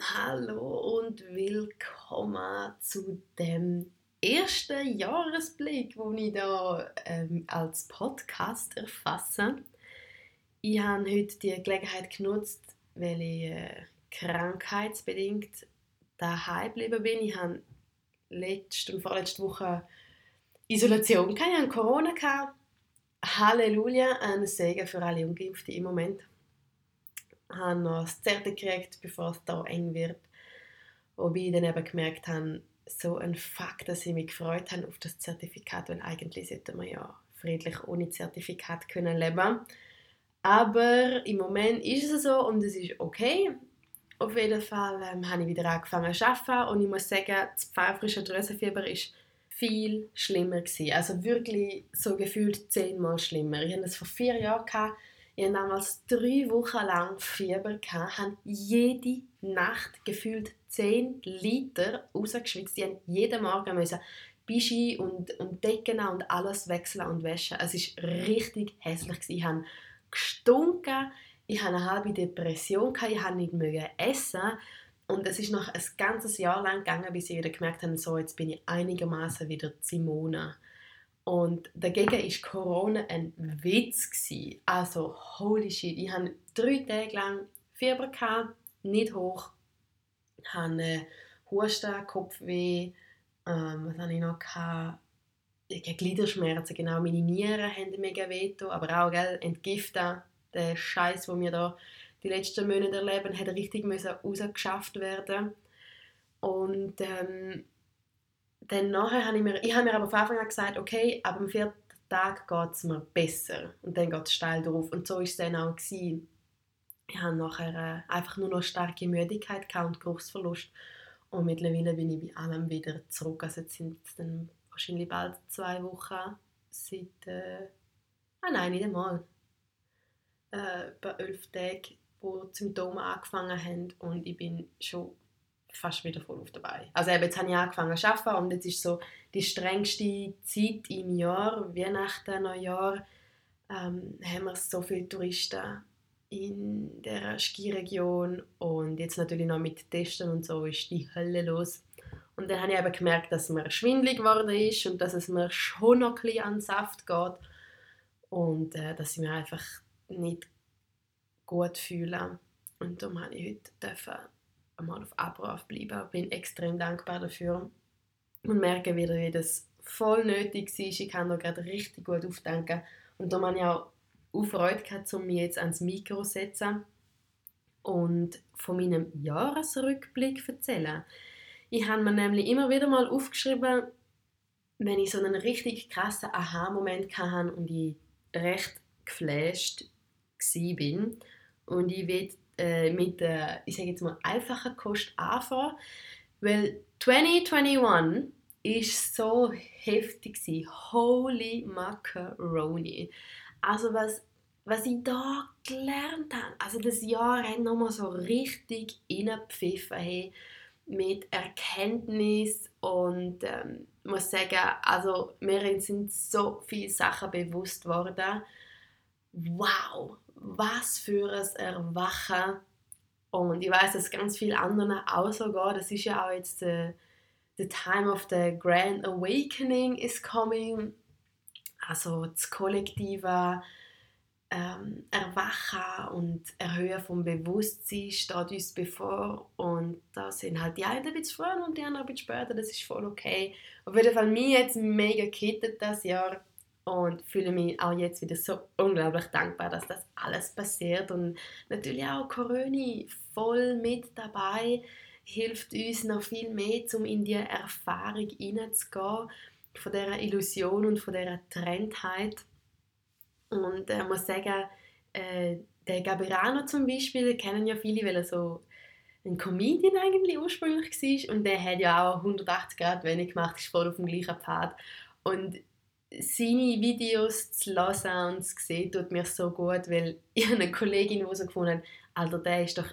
Hallo und willkommen zu dem ersten Jahresblick, den ich hier ähm, als Podcast erfasse. Ich habe heute die Gelegenheit genutzt, weil ich äh, krankheitsbedingt daheim geblieben bin. Ich habe letzte und vorletzte Woche Isolation gehabt. Corona. Gehabt. Halleluja, ein Segen für alle Ungeimpften im Moment habe noch das Zerte gekriegt, bevor es da eng wird. Wobei ich dann eben gemerkt habe, so ein Fakt, dass ich mich gefreut habe auf das Zertifikat, weil eigentlich sollte man ja friedlich ohne Zertifikat können leben. Aber im Moment ist es so und es ist okay. Auf jeden Fall ähm, habe ich wieder angefangen zu arbeiten und ich muss sagen, das pfeifrische Drüsenfieber ist viel schlimmer gewesen. Also wirklich so gefühlt zehnmal schlimmer. Ich hatte das vor vier Jahren gehabt, ich hatte damals drei Wochen lang Fieber, gehabt, habe jede Nacht gefühlt 10 Liter rausgeschwitzt. Die haben jeden Morgen müssen Bischi und, und Decken und alles wechseln und waschen. Es war richtig hässlich. Ich habe gestunken, ich hatte eine halbe Depression, ich konnte nicht essen. Und es ist noch ein ganzes Jahr lang gegangen, bis ich wieder gemerkt habe, so, jetzt bin ich einigermaßen wieder Simone. Und dagegen war Corona ein Witz. Gewesen. Also, holy shit. Ich hatte drei Tage lang Fieber, gehabt, nicht hoch. Ich hatte Husten, Kopfweh. Ähm, was hatte ich noch? Gehabt? Ich Gliederschmerzen, genau. Meine Nieren haben mega wehgetan. Aber auch, gell, entgiften. Der Scheiß, den wir da die letzten Monate erleben, hat richtig rausgeschafft werden. Und ähm, dann nachher habe ich mir, ich habe mir aber von Anfang an gesagt, okay, ab dem vierten Tag geht es mir besser. Und dann geht es steil drauf. Und so war es dann auch. Gewesen. Ich hatte nachher äh, einfach nur noch starke Müdigkeit und Geruchsverlust. Und mittlerweile bin ich bei allem wieder zurück. Also jetzt sind es dann wahrscheinlich bald zwei Wochen seit, äh, ah nein, nicht einmal, äh, bei elf Tagen, wo die Symptome angefangen haben und ich bin schon fast wieder voll auf dabei. Also eben, jetzt habe ich angefangen zu arbeiten und jetzt ist so die strengste Zeit im Jahr, Weihnachten, Neujahr, ähm, haben wir so viele Touristen in der Skiregion und jetzt natürlich noch mit Testen und so ist die Hölle los. Und dann habe ich eben gemerkt, dass mir schwindlig geworden ist und dass es mir schon noch ein bisschen an Saft geht und äh, dass ich mich einfach nicht gut fühle. Und darum habe ich heute dürfen einmal auf Abruf bleiben. Bin extrem dankbar dafür und merke wieder, wie das voll nötig war. Ich kann da gerade richtig gut aufdenken. Und da habe ich auch Freude gehabt, um mich jetzt ans Mikro zu setzen und von meinem Jahresrückblick zu erzählen. Ich habe mir nämlich immer wieder mal aufgeschrieben, wenn ich so einen richtig krassen Aha-Moment hatte und ich recht geflasht war. Und ich will äh, mit der, ich sage jetzt mal, einfachen Kost anfangen, weil 2021 ist so heftig gewesen. Holy Macaroni. Also was, was ich da gelernt habe, also das Jahr hat nochmal so richtig reingepfiffen hey, mit Erkenntnis und ähm, muss sagen, also mir sind so viele Sachen bewusst worden. Wow, was für ein Erwachen. Und ich weiß, dass ganz viele anderen auch so gehen. Das ist ja auch jetzt the, the time of the grand awakening is coming. Also das kollektive ähm, Erwachen und Erhöhen vom Bewusstsein steht uns bevor. Und da sind halt die einen ein bisschen früher und die anderen ein bisschen später. Das ist voll okay. Auf jeden Fall mir jetzt mega gekittet das Jahr und fühle mich auch jetzt wieder so unglaublich dankbar, dass das alles passiert und natürlich auch Corona voll mit dabei hilft uns noch viel mehr, um in die Erfahrung hineinzugehen von dieser Illusion und von dieser Trendheit. Und ich äh, muss sagen, äh, der Gabriano zum Beispiel, kennen ja viele, weil er so ein Comedian eigentlich ursprünglich war und der hat ja auch 180 Grad wenig gemacht, ist voll auf dem gleichen Pfad. Und seine Videos zu hören und zu sehen, tut mir so gut, weil ich eine Kollegin, die so gefunden hat, Alter, der ist doch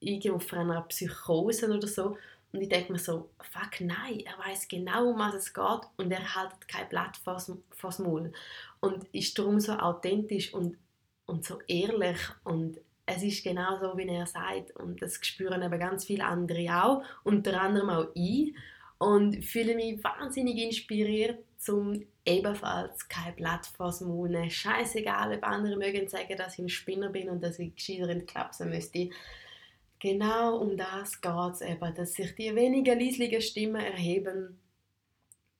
irgendwo von einer Psychose oder so. Und ich denke mir so, fuck nein, er weiß genau, um was es geht und er hält kein Blatt vors, vors Maul. Und ist darum so authentisch und, und so ehrlich und es ist genau so, wie er sagt. Und das spüren eben ganz viele andere auch, unter anderem auch ich. Und fühle mich wahnsinnig inspiriert, um ebenfalls kein Blatt vors nehmen. Scheißegal, ob andere mögen sagen, dass ich ein Spinner bin und dass ich gescheiter entklapsen müsste. Genau um das geht es eben, dass sich die wenigen leislichen Stimmen erheben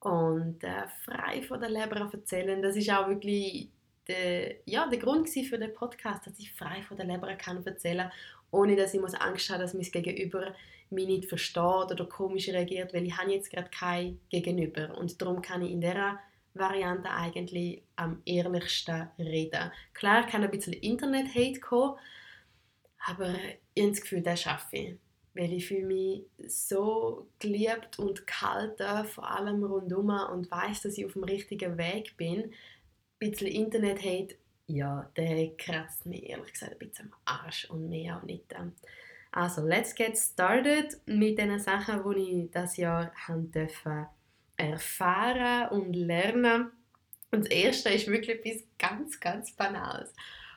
und äh, frei von der Leber erzählen. Das ist auch wirklich der, ja, der Grund für den Podcast, dass ich frei von der Leber kann erzählen ohne dass ich Angst habe, dass mein Gegenüber mich nicht versteht oder komisch reagiert, weil ich habe jetzt gerade kein Gegenüber und darum kann ich in dieser Variante eigentlich am ehrlichsten reden. Klar kann ein bisschen Internet-Hate kommen, aber ich habe das Gefühl, das schaffe ich. Weil ich fühle mich so geliebt und gehalten, vor allem rundum und weiß, dass ich auf dem richtigen Weg bin. Ein bisschen Internet-Hate, ja, der kratzt mich ehrlich gesagt ein bisschen am Arsch und mehr auch nicht. Also, let's get started mit den Sachen, die ich das Jahr durfte erfahren und lernen. Und das erste ist wirklich etwas ganz, ganz Banales.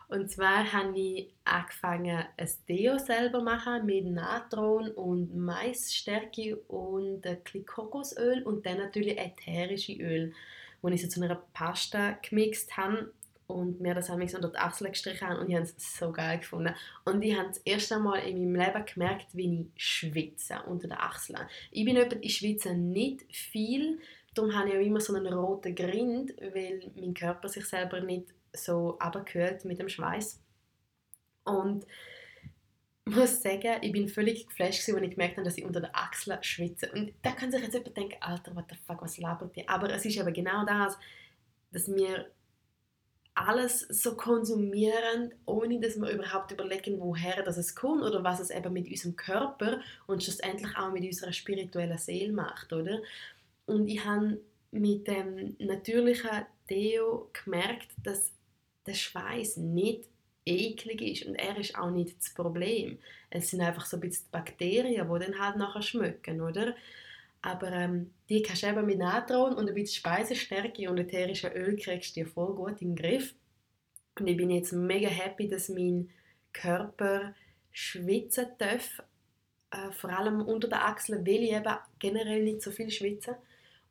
Und zwar habe ich angefangen, ein Deo selber zu machen mit Natron und Maisstärke und ein bisschen Kokosöl und dann natürlich ätherische Öl, wo ich so zu einer Pasta gemixt habe und mir das unter die Achseln gestrichen habe und ich habe es so geil gefunden. Und ich habe das erste Mal in meinem Leben gemerkt, wie ich schwitze unter den Achseln. Ich bin jemand, ich schwitze nicht viel, darum habe ich auch immer so einen roten Grind, weil mein Körper sich selber nicht so abgekühlt mit dem Schweiß. Und ich muss sagen, ich bin völlig geflasht, als ich gemerkt habe, dass ich unter den Achseln schwitze. Und da kann sich jetzt jemand denken, Alter, what the fuck, was labert ihr? Aber es ist aber genau das, dass wir alles so konsumieren, ohne dass wir überhaupt überlegen, woher das es kommt oder was es eben mit unserem Körper und schlussendlich auch mit unserer spirituellen Seele macht, oder? Und ich habe mit dem natürlichen Deo gemerkt, dass der Schweiß nicht eklig ist und er ist auch nicht das Problem. Es sind einfach so ein bisschen Bakterien, die dann halt nachher schmecken, oder? Aber ähm, die kannst du eben mit Natron und ein bisschen Speisestärke und ätherische Öl kriegst du voll gut in den Griff. Und ich bin jetzt mega happy, dass mein Körper schwitzen darf, äh, vor allem unter den Achseln, weil ich eben generell nicht so viel schwitze.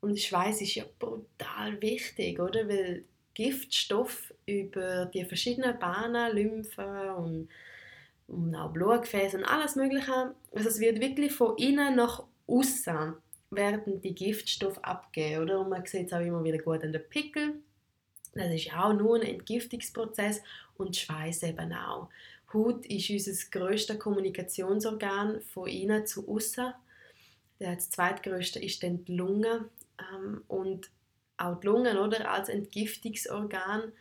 Und Schweiß ist ja brutal wichtig, oder? Weil Giftstoff über die verschiedenen Bahnen, Lymphe und, und auch Blutgefäße und alles Mögliche. Also es wird wirklich von innen nach außen werden die Giftstoffe abgeben, oder? Und man sieht es auch immer wieder gut an den Pickel. Das ist auch nur ein Entgiftungsprozess und Schweiß eben auch. Haut ist unser grösstes Kommunikationsorgan von innen zu außen. Das zweitgrößte ist dann die Lunge. Ähm, und auch die Lungen oder, als Entgiftungsorgan.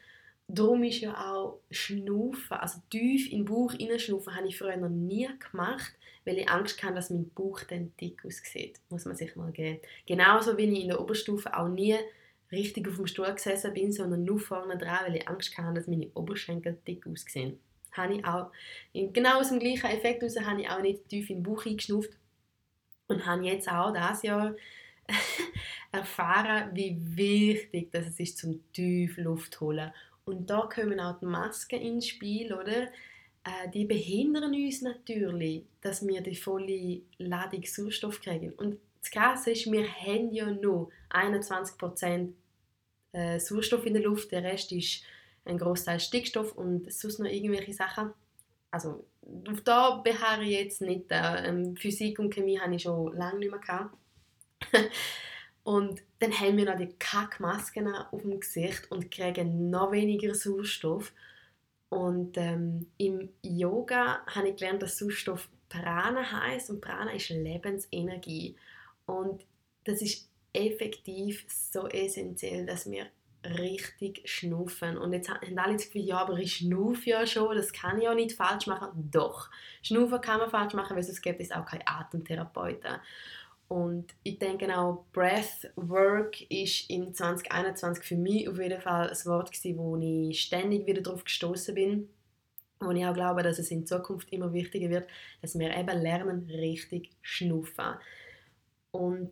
Darum ist ja auch Schnaufen, also tief in den Bauch hineinschnaufen, habe ich früher noch nie gemacht, weil ich Angst hatte, dass mein Bauch dann dick aussieht. Muss man sich mal geben. Genauso wie ich in der Oberstufe auch nie richtig auf dem Stuhl gesessen bin, sondern nur vorne dran, weil ich Angst hatte, dass meine Oberschenkel dick aussehen. Habe ich auch, genau aus dem gleichen Effekt heraus habe ich auch nicht tief in den Bauch eingeschnauft und habe jetzt auch dieses Jahr erfahren, wie wichtig das es ist, zum tief Luft holen. Und da kommen auch die Masken ins Spiel, oder? Äh, die behindern uns natürlich, dass wir die volle Ladung Sauerstoff kriegen. Und das Krasse ist, wir haben ja nur 21% äh, Sauerstoff in der Luft, der Rest ist ein Großteil Stickstoff und sonst noch irgendwelche Sachen. Also auf da beharre ich jetzt nicht. Äh, Physik und Chemie habe ich schon lange nicht mehr gehabt. und dann haben wir noch die Kackmasken auf dem Gesicht und kriegen noch weniger Sauerstoff. Und ähm, im Yoga habe ich gelernt, dass Sauerstoff Prana heißt und Prana ist Lebensenergie. Und das ist effektiv so essentiell, dass wir richtig schnaufen. Und jetzt haben alle das Gefühl, ja, aber ich schnaufe ja schon, das kann ich auch nicht falsch machen. Doch, schnaufen kann man falsch machen, weil sonst gibt es auch keine Atemtherapeuten. Und ich denke auch, Breathwork ist im 2021 für mich auf jeden Fall ein Wort gewesen, wo ich ständig wieder darauf gestoßen bin. Und ich auch glaube, dass es in Zukunft immer wichtiger wird, dass wir eben lernen, richtig schnaufen. Und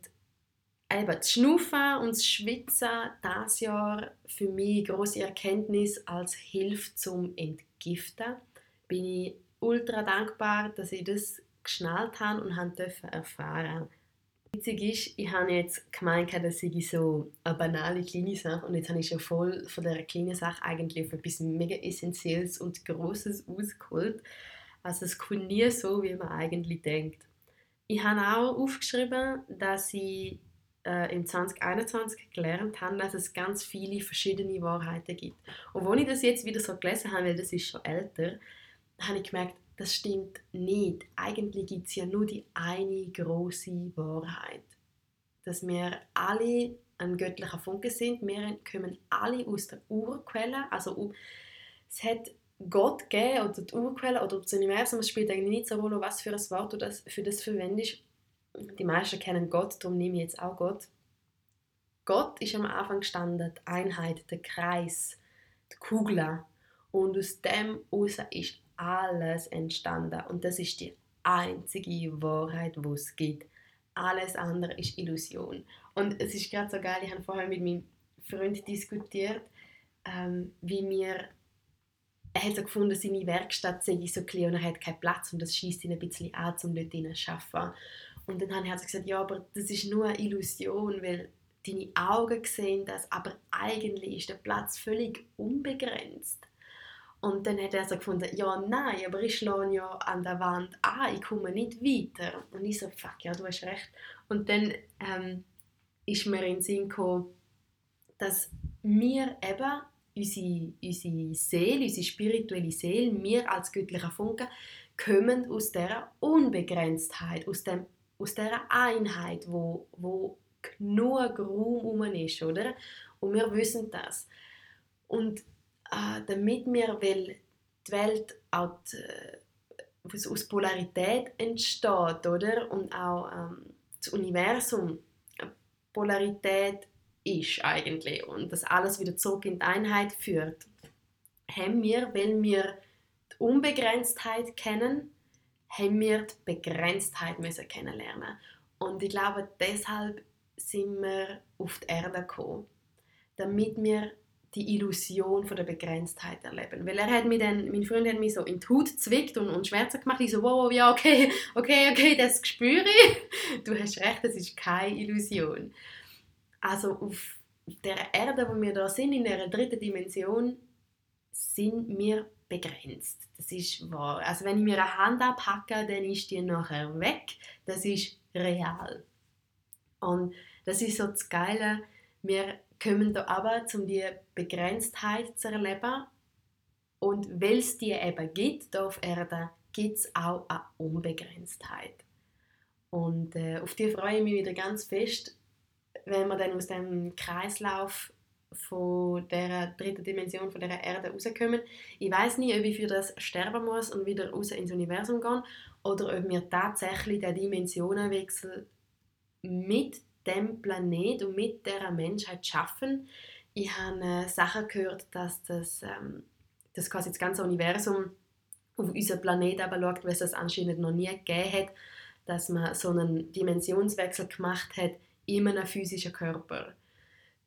eben das Schnaufen und das Schwitzen dieses Jahr für mich große Erkenntnis als Hilfe zum Entgiften. Bin ich ultra dankbar, dass ich das geschnallt habe und haben dürfen erfahren. Witzig ist, ich habe jetzt gemeint, dass ich so eine banale kleine Sache und jetzt habe ich schon voll von dieser kleinen Sache eigentlich auf etwas mega Essentielles und Grosses ausgeholt. Also es kommt nie so, wie man eigentlich denkt. Ich habe auch aufgeschrieben, dass ich äh, im 2021 gelernt habe, dass es ganz viele verschiedene Wahrheiten gibt. Und als ich das jetzt wieder so gelesen habe, weil das ist schon älter, habe ich gemerkt, das stimmt nicht. Eigentlich gibt es ja nur die eine große Wahrheit. Dass wir alle ein göttlicher Funke sind. Wir kommen alle aus der Urquelle. Also es hat Gott gegeben oder die Urquelle oder das Universum. Es spielt eigentlich nicht so Rolle, was für ein Wort du das, für das verwendest. Die meisten kennen Gott, darum nehme ich jetzt auch Gott. Gott ist am Anfang gestanden, die Einheit, der Kreis, die Kugel. Und aus dem heraus ist alles entstanden. Und das ist die einzige Wahrheit, die es gibt. Alles andere ist Illusion. Und es ist gerade so geil, ich habe vorher mit meinem Freund diskutiert, ähm, wie wir er hat so gefunden, seine Werkstatt sei so klein und er hat keinen Platz und das schießt ihn ein bisschen an, um dort zu arbeiten. Und dann ich also gesagt, ja, aber das ist nur eine Illusion, weil deine Augen sehen das, aber eigentlich ist der Platz völlig unbegrenzt. Und dann hat er so gefunden, ja, nein, aber ich schlage ja an der Wand an, ich komme nicht weiter. Und ich so, fuck, ja, du hast recht. Und dann ähm, ist mir in den Sinn gekommen, dass wir eben, unsere, unsere Seele, unsere spirituelle Seele, wir als göttlicher Funke, kommen aus dieser Unbegrenztheit, aus, dem, aus dieser Einheit, wo, wo genug Raum um ist, oder? Und wir wissen das. Und damit wir, weil die Welt auch die, äh, aus Polarität entsteht, oder? Und auch ähm, das Universum Polarität ist eigentlich und das alles wieder zurück in die Einheit führt, haben wir, weil wir die Unbegrenztheit kennen, haben wir die Begrenztheit müssen kennenlernen. Und ich glaube, deshalb sind wir auf die Erde gekommen, damit wir die Illusion von der Begrenztheit erleben. Weil er hat mir dann, mein Freund hat mich so in die Haut zwickt und, und Schmerzen gemacht. Ich so, wow, ja, okay, okay, okay, das spüre ich. Du hast recht, das ist keine Illusion. Also auf der Erde, wo wir da sind, in der dritten Dimension, sind wir begrenzt. Das ist wahr. Also wenn ich mir eine Hand abhacke, dann ist die nachher weg. Das ist real. Und das ist so das Geile. Wir kommen da aber, um die Begrenztheit zu erleben. Und weil es die eben gibt, hier auf Erde, gibt es auch eine Unbegrenztheit. Und äh, auf die freue ich mich wieder ganz fest, wenn wir dann aus dem Kreislauf von der dritten Dimension von der Erde rauskommen. Ich weiß nicht, ob ich für das sterben muss und wieder raus ins Universum gehen oder ob wir tatsächlich den Dimensionenwechsel mit dem Planet und mit der Menschheit schaffen. Ich habe äh, Sachen gehört, dass das, ähm, das quasi das ganze Universum auf unseren Planet aber schaut, weil es das anscheinend noch nie gegeben hat, dass man so einen Dimensionswechsel gemacht hat in einem physischen Körper.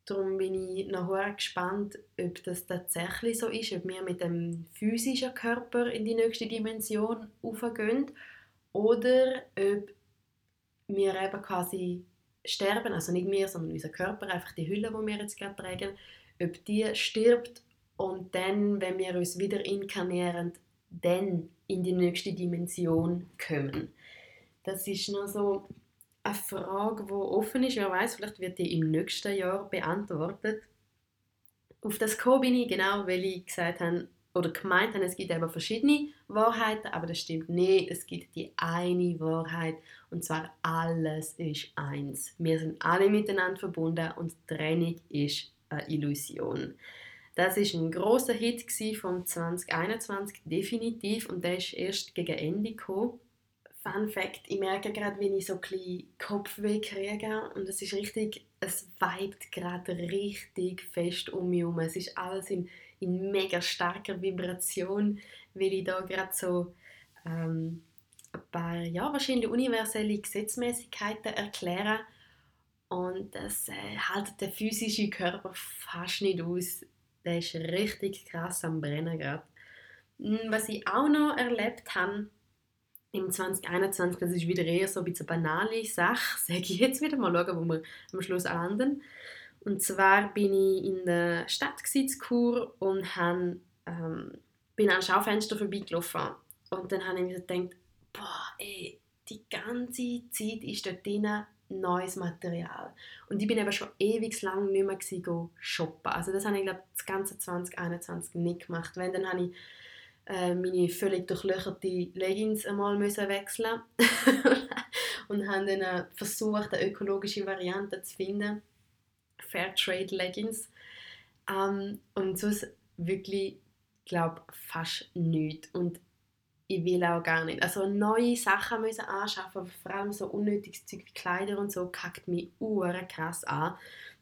Darum bin ich noch gespannt, ob das tatsächlich so ist, ob wir mit dem physischen Körper in die nächste Dimension aufgehen oder ob wir eben quasi sterben, also nicht wir, sondern unser Körper, einfach die Hülle, die wir jetzt gerade tragen, ob die stirbt und dann, wenn wir uns wieder inkarnieren, dann in die nächste Dimension kommen. Das ist noch so eine Frage, die offen ist. Wer weiß, vielleicht wird die im nächsten Jahr beantwortet. Auf das gekommen bin ich genau, weil ich gesagt habe, oder gemeint haben, es gibt eben verschiedene Wahrheiten, aber das stimmt nicht. Es gibt die eine Wahrheit und zwar alles ist eins. Wir sind alle miteinander verbunden und Trennung ist eine Illusion. Das ist ein großer Hit vom 2021 definitiv und der ist erst gegen Ende gekommen. Fun Fact: Ich merke gerade, wenn ich so ein Kopfweh kriege und es ist richtig, es vibet gerade richtig fest um mich herum. Es ist alles in in mega starker Vibration, weil ich da gerade so ähm, ein paar, ja, wahrscheinlich universelle Gesetzmäßigkeiten erkläre. Und das äh, hält der physische Körper fast nicht aus. Der ist richtig krass am Brennen gerade. Hm, was ich auch noch erlebt habe, im 2021, das ist wieder eher so ein bisschen banale Sache, sage ich jetzt wieder mal, schauen, wo wir am Schluss landen. Und zwar bin ich in der Stadt in und habe, ähm, bin an Schaufenster vorbeigelaufen. Und dann habe ich mir gedacht, boah, ey, die ganze Zeit ist dort drin neues Material. Und ich bin eben schon ewig lang nicht mehr gewesen, shoppen. Also das habe ich, glaube das ganze 2021 nicht gemacht. Wenn, dann habe ich äh, meine völlig durchlöcherte Leggings einmal müssen wechseln und habe dann äh, versucht, eine ökologische Variante zu finden. Fairtrade Leggings. Ähm, und sonst wirklich, glaube fast nichts. Und ich will auch gar nicht. Also neue Sachen müssen anschaffen, vor allem so unnötiges Zeug wie Kleider und so, kackt mich uhren krass an.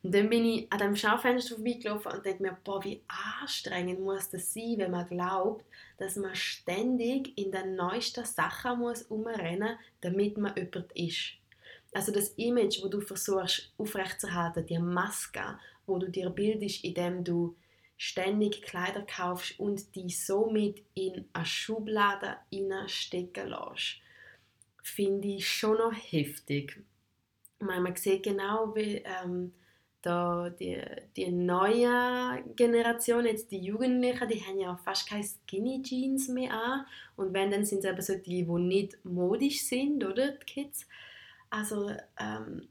Und dann bin ich an dem Schaufenster vorbeigelaufen und dachte mir, boah, wie anstrengend muss das sein, wenn man glaubt, dass man ständig in den neuesten Sachen muss umrennen, damit man jemand ist. Also das Image, wo du versuchst aufrechtzuerhalten, die Maske, wo du dir bildest, indem du ständig Kleider kaufst und die somit in eine Schublade stecken lässt, finde ich schon noch heftig. Meine, man sieht genau, wie ähm, da die, die neue Generation, jetzt die Jugendlichen, die haben ja fast keine Skinny Jeans mehr an. Und wenn, dann sind es eben so die, die nicht modisch sind, oder, die Kids. Also, ähm,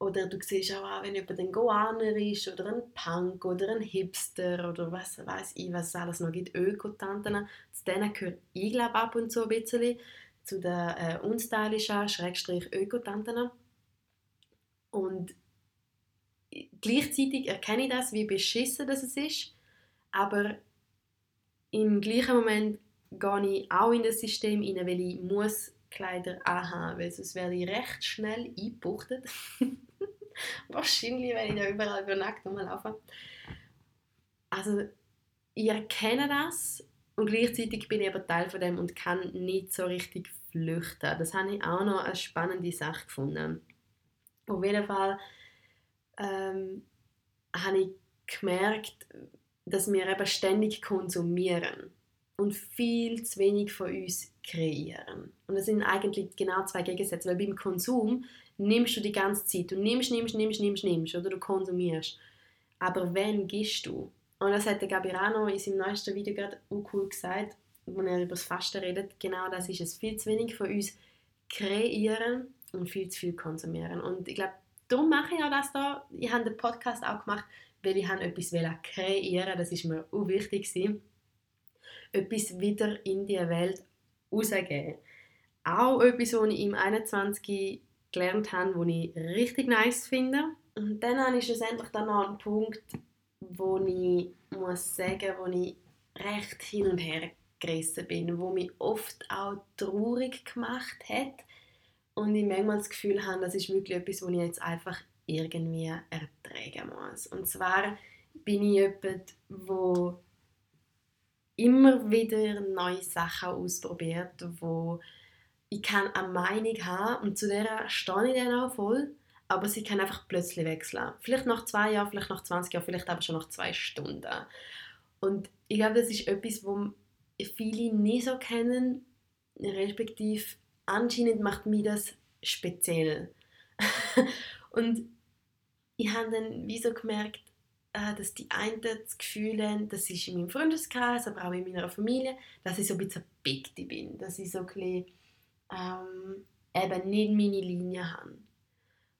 oder du siehst auch, wenn jemand ein Goaner ist oder ein Punk oder ein Hipster oder was weiß ich, was es alles noch gibt, Ökotanten. Zu denen gehört ich glaube ab und zu ein bisschen, zu den äh, unstylischen, Schrägstrich Ökotanten. Und gleichzeitig erkenne ich das, wie beschissen das ist, aber im gleichen Moment gehe ich auch in das System rein, weil ich muss Kleider anhaben, weil sonst werde ich recht schnell eingebuchtet. Wahrscheinlich, wenn ich da überall über nackt rumlaufe. Also, ich erkenne das und gleichzeitig bin ich aber Teil von dem und kann nicht so richtig flüchten. Das habe ich auch noch eine spannende Sache gefunden. Auf jeden Fall ähm, habe ich gemerkt, dass wir eben ständig konsumieren und viel zu wenig von uns kreieren. Und das sind eigentlich genau zwei Gegensätze, weil beim Konsum nimmst du die ganze Zeit, du nimmst, nimmst, nimmst, nimmst, nimmst oder du konsumierst. Aber wenn gehst du? Und das hat der Gabirano in seinem neuesten Video gerade auch cool gesagt, wo er über das Fasten redet. Genau das ist es. Viel zu wenig von uns kreieren und viel zu viel konsumieren. Und ich glaube, darum mache ich auch das da. Ich habe den Podcast auch gemacht, weil ich etwas kreieren Das ist mir auch wichtig gewesen. Etwas wieder in die Welt rausgeben. Auch etwas, was ich im 21 gelernt habe, was ich richtig nice finde. Und dann ich schlussendlich dann noch einen Punkt, wo ich muss sagen, wo ich recht hin und her gerissen bin, wo mich oft auch traurig gemacht hat und ich manchmal das Gefühl habe, das ist wirklich etwas, was ich jetzt einfach irgendwie ertragen muss. Und zwar bin ich jemand, wo immer wieder neue Sachen ausprobiert, wo ich kann eine Meinung haben und zu der stehe ich dann auch voll, aber sie kann einfach plötzlich wechseln. Vielleicht nach zwei Jahren, vielleicht nach 20 Jahren, vielleicht aber schon nach zwei Stunden. Und ich glaube, das ist etwas, was viele nicht so kennen, respektive anscheinend macht mich das speziell. und ich habe dann wie so gemerkt, dass die einen das Gefühl haben, das ist in meinem Freundeskreis, aber auch in meiner Familie, dass ich so ein bisschen Bigti bin, dass ich so ein bisschen, ähm, eben nicht meine Linie habe.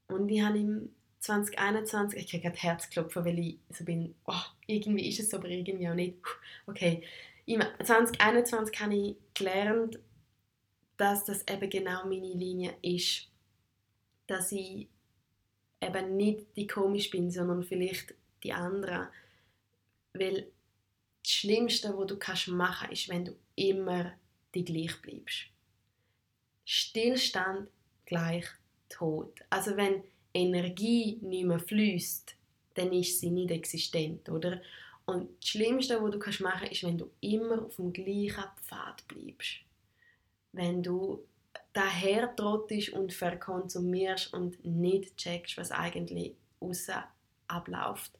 Und ich habe im 2021, ich kriege gerade Herzklopfen, weil ich so bin, oh, irgendwie ist es so, aber irgendwie auch nicht. Okay, im 2021 habe ich gelernt, dass das eben genau meine Linie ist. Dass ich eben nicht die komisch bin, sondern vielleicht die anderen. Weil das Schlimmste, was du kannst machen ist, wenn du immer die gleich bleibst. Stillstand gleich Tod. Also wenn Energie nicht mehr fließt, dann ist sie nicht existent, oder? Und das Schlimmste, was du kannst machen ist, wenn du immer auf dem gleichen Pfad bleibst. Wenn du daher trottest und verkonsumierst und nicht checkst, was eigentlich außen abläuft.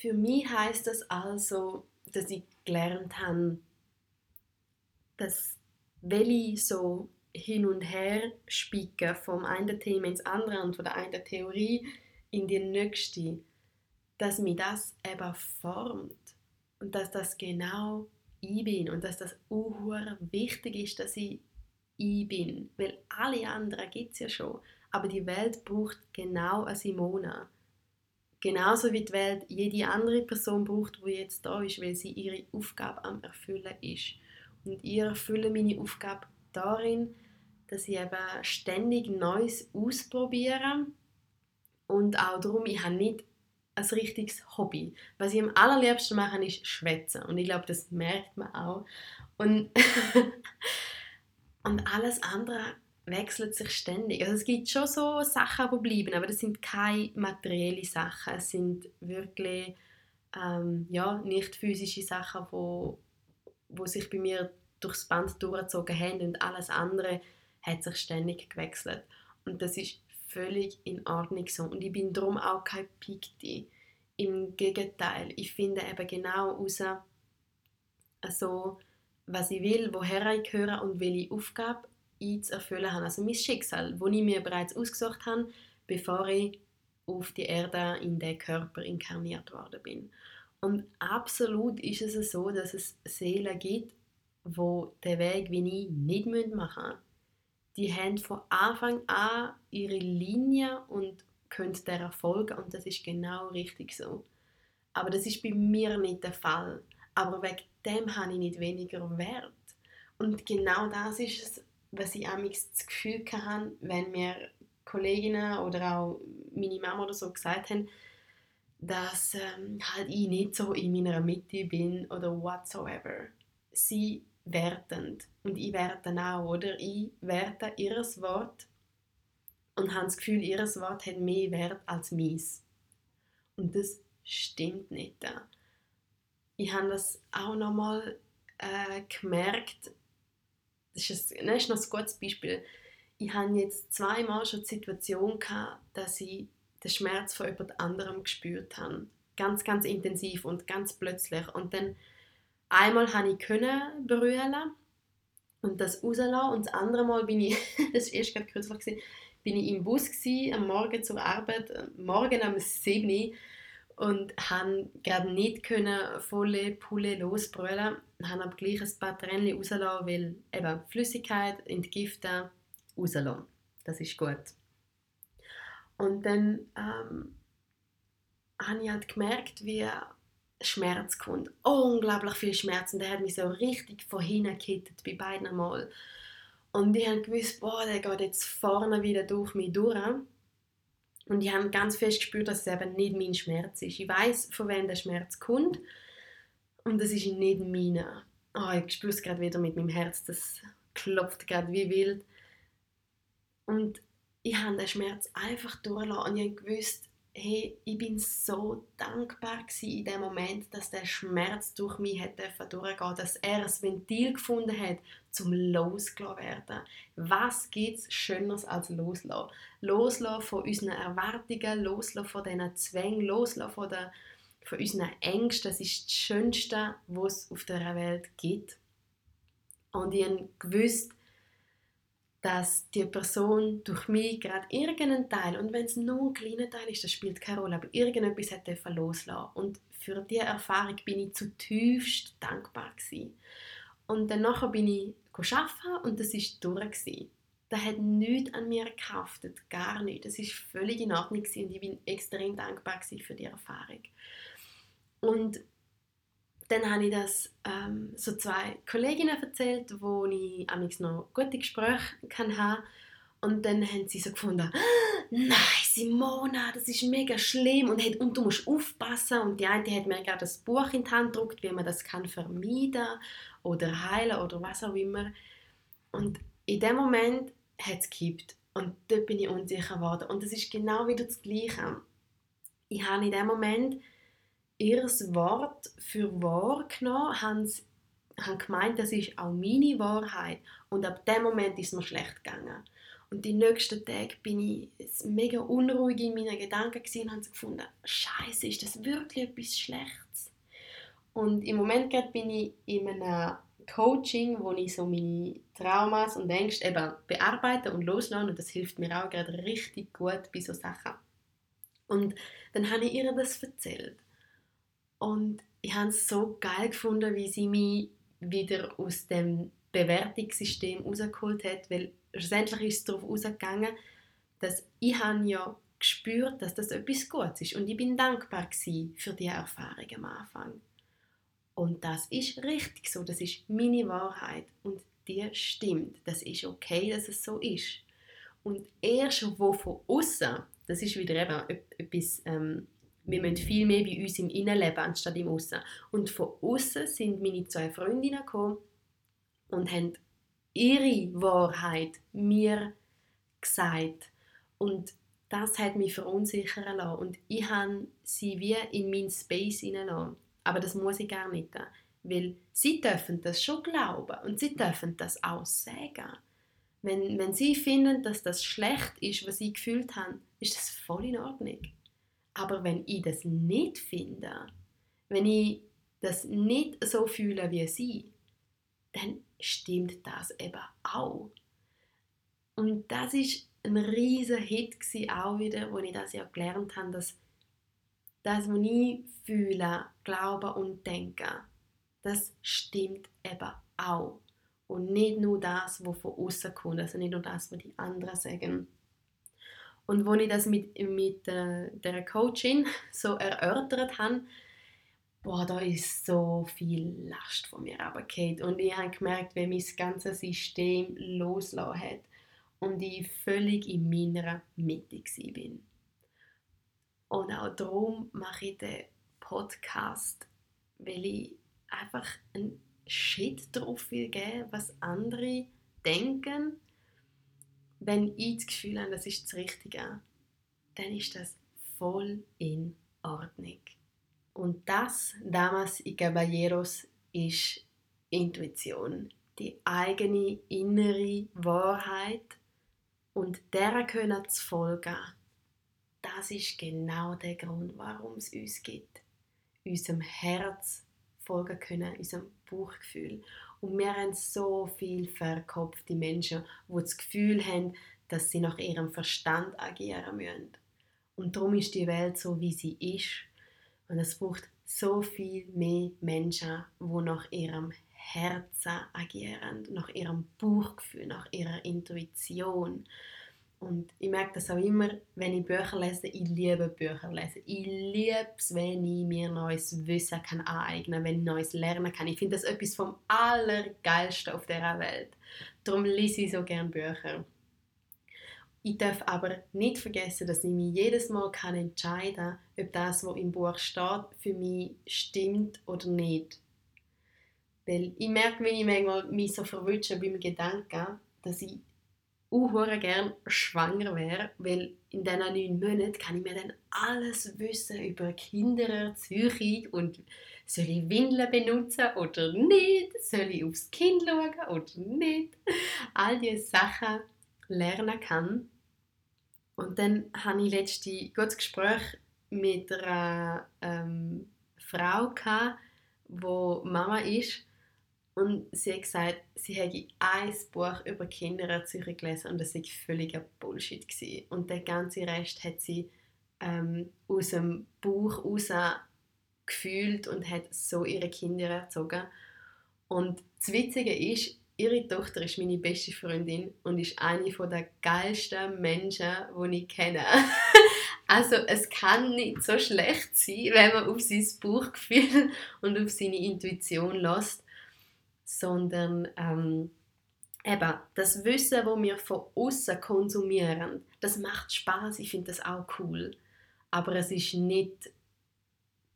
Für mich heißt das also, dass ich gelernt habe, dass welche so hin und her spicken vom einen Thema ins andere und von der einen Theorie in die nächste, dass mich das eben formt und dass das genau ich bin und dass das auch wichtig ist, dass ich ich bin, weil alle anderen gibt es ja schon, aber die Welt braucht genau eine Simona. Genauso wie die Welt jede andere Person braucht, die jetzt da ist, weil sie ihre Aufgabe am Erfüllen ist. Und ich erfülle meine Aufgabe darin, dass ich eben ständig Neues ausprobiere und auch darum, ich habe nicht ein richtiges Hobby. Was ich am allerliebsten mache, ist schwätzen und ich glaube, das merkt man auch. Und, und alles andere wechselt sich ständig. Also es gibt schon so Sachen, die bleiben, aber das sind keine materiellen Sachen. Es sind wirklich ähm, ja, nicht physische Sachen, wo, wo sich bei mir durchs Band durchgezogen haben und alles andere hat sich ständig gewechselt. Und das ist völlig in Ordnung so. Und ich bin darum auch kein Pikti. Im Gegenteil, ich finde eben genau heraus, also, was ich will, woher ich gehöre und welche Aufgabe ich habe. Also mein Schicksal, das ich mir bereits ausgesucht habe, bevor ich auf die Erde in den Körper inkarniert worden bin. Und absolut ist es so, dass es Seelen gibt, wo den Weg wie ich nicht machen müssen. Die haben von Anfang an ihre Linie und können der folgen und das ist genau richtig so. Aber das ist bei mir nicht der Fall. Aber wegen dem habe ich nicht weniger Wert. Und genau das ist es, was ich amigs das Gefühl hatte, wenn mir Kolleginnen oder auch meine Mama oder so gesagt haben, dass ähm, halt ich nicht so in meiner Mitte bin oder whatsoever. Sie wertend und ich werte auch, oder? Ich werte ihres Wort und habe das Gefühl, ihres Wort hat mehr Wert als meins. Und das stimmt nicht. Ich habe das auch nochmal äh, gemerkt, das ist, ein, das ist noch ein gutes Beispiel. Ich hatte jetzt zweimal schon die Situation, gehabt, dass ich den Schmerz von jemand anderem gespürt habe. Ganz, ganz intensiv und ganz plötzlich. Und dann einmal habe ich können berühren und das rauslassen und das andere Mal bin ich, das war erst gerade kürzlich, bin ich im Bus gewesen, am Morgen zur Arbeit, äh, morgen am 7 und han gerade nicht können volle Pulle losbrüllen, han aber gleich ein paar Tränen rauslassen, weil eben Flüssigkeit entgiften, rauslassen. Das ist gut. Und dann ähm, habe ich halt gemerkt, wie Schmerz kommt. Unglaublich viel Schmerz. Und der hat mich so richtig von hinten gekittet, bei beiden Mal. Und ich habe gewusst, boah, der geht jetzt vorne wieder durch mich durch. Und ich habe ganz fest gespürt, dass es eben nicht mein Schmerz ist. Ich weiß, von wem der Schmerz kommt. Und das ist nicht meiner. Oh, ich spüre es gerade wieder mit meinem Herz. Das klopft gerade wie wild. Und ich habe den Schmerz einfach durchgelassen. Und ich habe gewusst, hey, ich bin so dankbar in dem Moment, dass der Schmerz durch mich hat durchgehen dass er ein Ventil gefunden hat, zum losgelassen werden. Was gibt es Schöneres als loslassen? Loslassen von unseren Erwartungen, loslassen von diesen Zwängen, loslassen von, der, von unseren Ängsten, das ist das Schönste, was es auf der Welt gibt. Und ich habe gewusst, dass die Person durch mich gerade irgendeinen Teil, und wenn es nur ein kleiner Teil ist, das spielt keine Rolle, aber irgendetwas hat loslassen Und für diese Erfahrung bin ich zutiefst dankbar gewesen. Und dann nachher bin ich arbeiten und das war durch. Das hat nichts an mir gehaftet, gar nichts. Das war völlig in Ordnung und ich bin extrem dankbar für die Erfahrung. Und dann habe ich das ähm, so zwei Kolleginnen erzählt, wo ich noch gute Gespräche kann haben und dann haben sie so gefunden, nein Simona, das ist mega schlimm und, und du musst aufpassen und die eine hat mir gerade das Buch in die Hand gedruckt, wie man das kann vermeiden oder heilen oder was auch immer. Und in dem Moment hat es gekippt und dort bin ich unsicher geworden und das ist genau wieder das Gleiche. Ich habe in dem Moment ihr Wort für wahr genommen, haben gemeint, das ist auch meine Wahrheit. Und ab dem Moment ist es mir schlecht gegangen. Und die nächsten Tage bin ich mega unruhig in meinen Gedanken und habe gefunden, Scheiße, ist das wirklich etwas Schlechtes? Und im Moment bin ich in einem Coaching, wo ich so meine Traumas und Ängste eben bearbeite und loslasse und das hilft mir auch gerade richtig gut bei so Sachen. Und dann habe ich ihr das erzählt. Und ich habe es so geil gefunden, wie sie mich wieder aus dem Bewertungssystem rausgeholt hat, weil schlussendlich ist es darauf ausgegangen, dass ich ja gespürt, dass das etwas Gutes ist und ich bin dankbar für die Erfahrung am Anfang. Und das ist richtig so, das ist meine Wahrheit und die stimmt. Das ist okay, dass es so ist. Und erst wo von außen, das ist wieder eben etwas, ähm, wir müssen viel mehr bei uns im Innenleben anstatt im Außen. Und von außen sind meine zwei Freundinnen gekommen und haben ihre Wahrheit mir gesagt. Und das hat mich verunsichern lassen. Und ich habe sie wie in meinen Space hineingelassen. Aber das muss ich gar nicht. Weil sie dürfen das schon glauben und sie dürfen das auch sagen. Wenn, wenn sie finden, dass das schlecht ist, was sie gefühlt haben, ist das voll in Ordnung. Aber wenn ich das nicht finde, wenn ich das nicht so fühle wie sie, dann stimmt das eben auch. Und das ist ein riesiger Hit auch wieder, wo ich das ja gelernt habe, dass das, was ich fühle, glaube und denke, das stimmt eben auch. Und nicht nur das, was von außen kommt, also nicht nur das, was die anderen sagen. Und als ich das mit, mit äh, der Coachin so erörtert habe, boah, da ist so viel Last von mir runtergefallen. Und ich habe gemerkt, wie mein ganzes System losgelassen hat und ich völlig in meiner Mitte war. Und auch darum mache ich den Podcast, weil ich einfach einen Shit drauf will geben, was andere denken. Wenn ich das Gefühl habe, das ist das Richtige, dann ist das voll in Ordnung. Und das, damals in Caballeros, ist Intuition. Die eigene innere Wahrheit und der können zu folgen das ist genau der Grund, warum es uns gibt. Unserem Herz folgen können, unserem Bauchgefühl. Und wir haben so viel verkopfte Menschen, die das Gefühl haben, dass sie nach ihrem Verstand agieren müssen. Und darum ist die Welt so, wie sie ist. Und es braucht so viel mehr Menschen, die nach ihrem Herzen agieren, nach ihrem Bauchgefühl, nach ihrer Intuition. Und ich merke das auch immer, wenn ich Bücher lese. Ich liebe Bücher lesen. Ich liebe es, wenn ich mir neues Wissen kann aneignen kann, wenn ich neues lernen kann. Ich finde das etwas vom Allergeilsten auf dieser Welt. Darum lese ich so gerne Bücher. Ich darf aber nicht vergessen, dass ich mich jedes Mal kann entscheiden kann, ob das, was im Buch steht, für mich stimmt oder nicht. Weil ich merke, wenn ich manchmal mich so verwünsche beim Gedanken, dass ich auch gern schwanger wäre, weil in diesen neun Monaten kann ich mir dann alles wissen über Kindererziehung und soll ich Windeln benutzen oder nicht, soll ich aufs Kind schauen oder nicht, all diese Sachen lernen kann. Und dann hatte ich letzte gutes Gespräch mit einer ähm, Frau, die Mama ist und sie hat gesagt, sie hätte ein Buch über Kindererziehung gelesen und das war völliger Bullshit. Gewesen. Und der ganze Rest hat sie ähm, aus dem Buch heraus gefühlt und hat so ihre Kinder erzogen. Und das Witzige ist, ihre Tochter ist meine beste Freundin und ist eine der geilsten Menschen, die ich kenne. also es kann nicht so schlecht sein, wenn man auf sein Buchgefühl und auf seine Intuition lässt sondern ähm, eben das Wissen, wo wir von außen konsumieren, das macht Spaß. Ich finde das auch cool, aber es ist nicht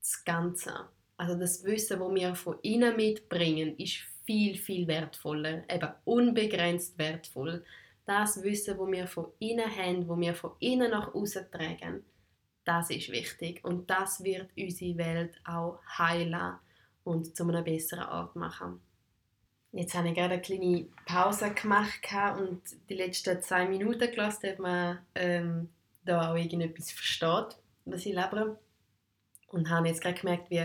das Ganze. Also das Wissen, wo wir von innen mitbringen, ist viel viel wertvoller, eben unbegrenzt wertvoll. Das Wissen, wo wir von innen haben, wo wir von innen nach außen tragen, das ist wichtig und das wird unsere Welt auch heilen und zu einem besseren Ort machen. Jetzt habe ich gerade eine kleine Pause gemacht und die letzten zwei Minuten gelassen, ob man ähm, da auch irgendetwas versteht, was ich lebe. Und habe jetzt gerade gemerkt, wie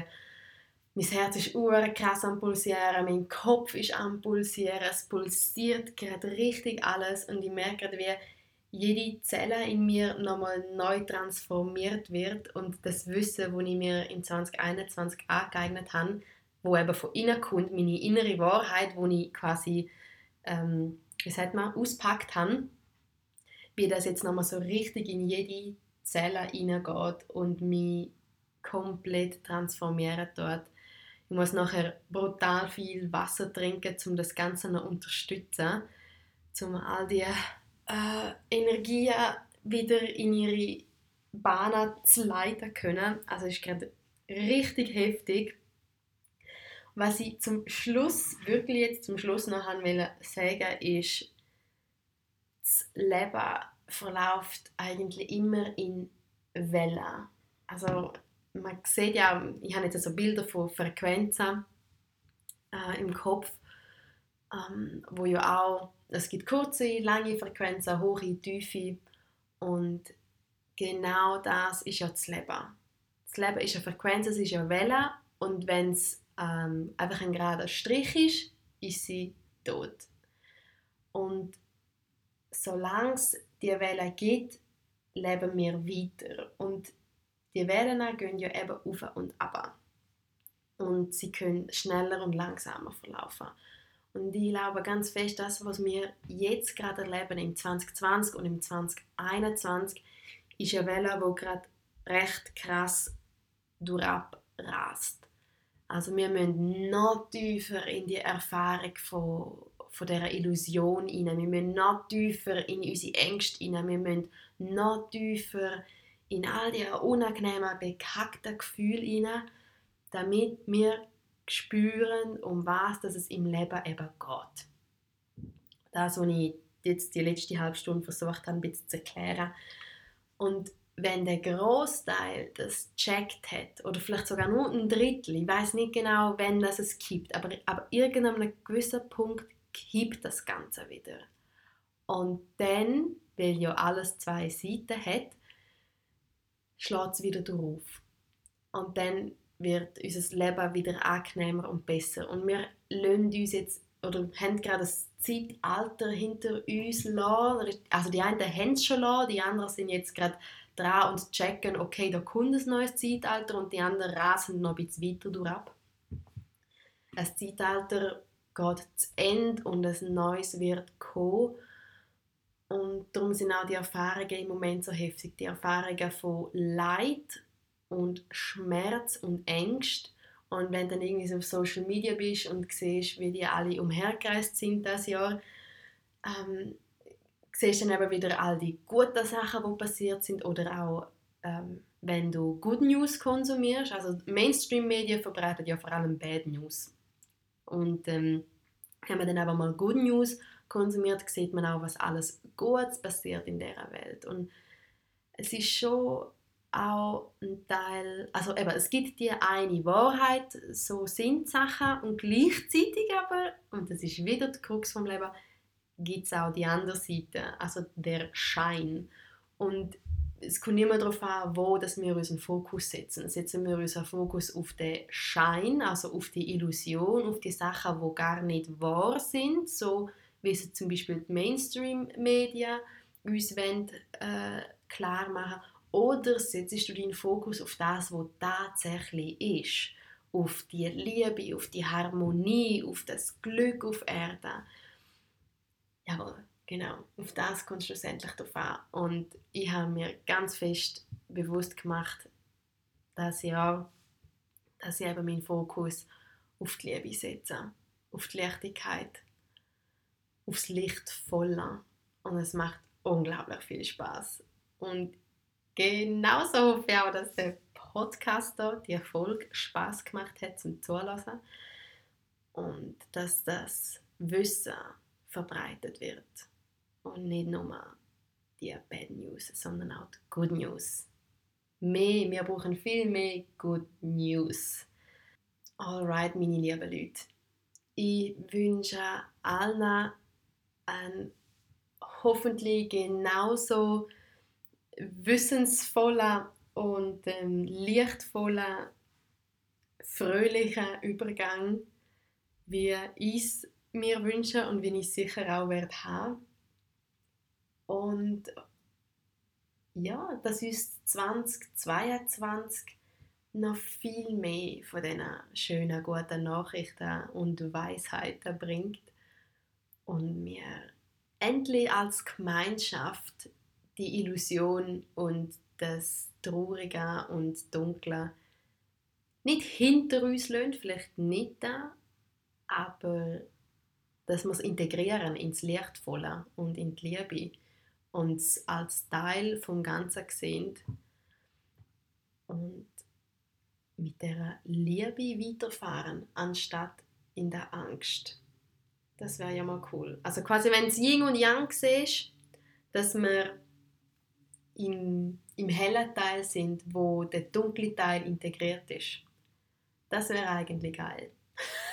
mein Herz ist uhr krass am pulsieren, mein Kopf ist am pulsieren, es pulsiert gerade richtig alles und ich merke gerade, wie jede Zelle in mir nochmal neu transformiert wird und das Wissen, das ich mir in 2021 angeeignet habe, wo eben von innen kommt, meine innere Wahrheit, wo ich quasi, ähm, wie sagt man, auspackt habe, wie das jetzt nochmal so richtig in jede Zelle hineingeht und mich komplett transformiert dort. Ich muss nachher brutal viel Wasser trinken, um das Ganze noch unterstützen, um all die äh, Energien wieder in ihre Bahnen zu leiten können. Also ist gerade richtig heftig. Was ich zum Schluss, wirklich jetzt zum Schluss noch sagen sagen ist, das Leben verläuft eigentlich immer in Wellen. Also man sieht ja, ich habe jetzt so Bilder von Frequenzen äh, im Kopf, ähm, wo ja auch, es gibt kurze, lange Frequenzen, hohe, tiefe und genau das ist ja das Leben. Das Leben ist eine Frequenz, es ist eine Welle und wenn es ähm, einfach ein gerader Strich ist, ist sie tot. Und solange es diese Welle gibt, leben wir weiter. Und die Wellen gehen ja eben auf und ab. Und sie können schneller und langsamer verlaufen. Und ich glaube ganz fest, das, was wir jetzt gerade erleben im 2020 und im 2021, ist eine Welle, die gerade recht krass durchabrast. Also wir müssen noch tiefer in die Erfahrung von, von dieser Illusion hinein. Wir müssen noch tiefer in unsere Ängste hinein. Wir müssen noch tiefer in all die unangenehmen, bekackten Gefühle hinein, damit wir spüren, um was dass es im Leben eben geht. Das, was ich jetzt die letzte halbe Stunde versucht habe, ein bisschen zu erklären. Und wenn der Großteil das checkt hat, oder vielleicht sogar nur ein Drittel, ich weiß nicht genau, wenn das es gibt, aber ab irgendeinem gewissen Punkt kippt das Ganze wieder. Und dann, weil ja alles zwei Seiten hat, schlägt es wieder drauf. Und dann wird unser Leben wieder angenehmer und besser. Und wir lassen uns jetzt, oder haben gerade das Zeitalter hinter uns lassen. Also die einen haben es schon lassen, die anderen sind jetzt gerade dran und checken, okay, da kommt ein neues Zeitalter und die anderen rasen noch ein bisschen weiter durch ab. Das Zeitalter geht zu Ende und ein neues wird kommen. Und darum sind auch die Erfahrungen im Moment so heftig. Die Erfahrungen von Leid und Schmerz und Ängste. Und wenn du dann irgendwie so auf Social Media bist und siehst, wie die alle umhergereist sind das Jahr, ähm, siehst dann eben wieder all die guten Sachen, die passiert sind oder auch ähm, wenn du Good News konsumierst. Also Mainstream-Medien verbreiten ja vor allem Bad News. Und ähm, wenn man dann aber mal Good News konsumiert, sieht man auch, was alles Gutes passiert in dieser Welt. Und es ist schon auch ein Teil, also eben, es gibt die eine Wahrheit, so sind Sachen und gleichzeitig aber, und das ist wieder der Krux vom Leben, gibt es auch die andere Seite, also der Schein. Und es kommt immer darauf an, wo dass wir unseren Fokus setzen. Setzen wir unseren Fokus auf den Schein, also auf die Illusion, auf die Sachen, die gar nicht wahr sind, so wie sie zum Beispiel die Mainstream-Medien uns wollen, äh, klar machen oder setzt du deinen Fokus auf das, was tatsächlich ist? Auf die Liebe, auf die Harmonie, auf das Glück auf Erde. Jawohl, genau. Auf das kommt schlussendlich drauf an. Und ich habe mir ganz fest bewusst gemacht, dass ich auch, dass ich eben meinen Fokus auf die Liebe setze, auf die Leichtigkeit, aufs Lichtvolle. Und es macht unglaublich viel Spaß. Und genauso hoffe ich auch, dass der Podcaster die Erfolg Spaß gemacht hat zum Zuhören und dass das Wissen verbreitet wird und nicht nur die Bad News, sondern auch die Good News. Mehr, wir brauchen viel mehr Good News. Alright, meine lieben Leute. Ich wünsche allen einen hoffentlich genauso wissensvoller und ähm, lichtvoller fröhlichen Übergang, wie ich mir wünsche und wie ich sicher auch werde haben. Und ja, dass uns 2022 noch viel mehr von diesen schönen, guten Nachrichten und Weisheiten bringt und wir endlich als Gemeinschaft die Illusion und das Traurige und Dunkle nicht hinter uns lassen, vielleicht nicht da, aber dass wir es integrieren ins Lichtvolle und in die Liebe und als Teil vom Ganzen sehen und mit der Liebe weiterfahren, anstatt in der Angst. Das wäre ja mal cool. Also quasi, wenn es Yin und Yang siehst, dass wir im, im hellen Teil sind, wo der dunkle Teil integriert ist. Das wäre eigentlich geil.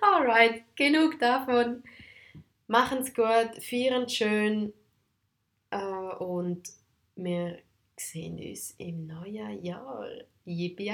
Alright, genug davon. Machen's gut, feiern schön äh, und wir sehen uns im neuen Jahr. Yippie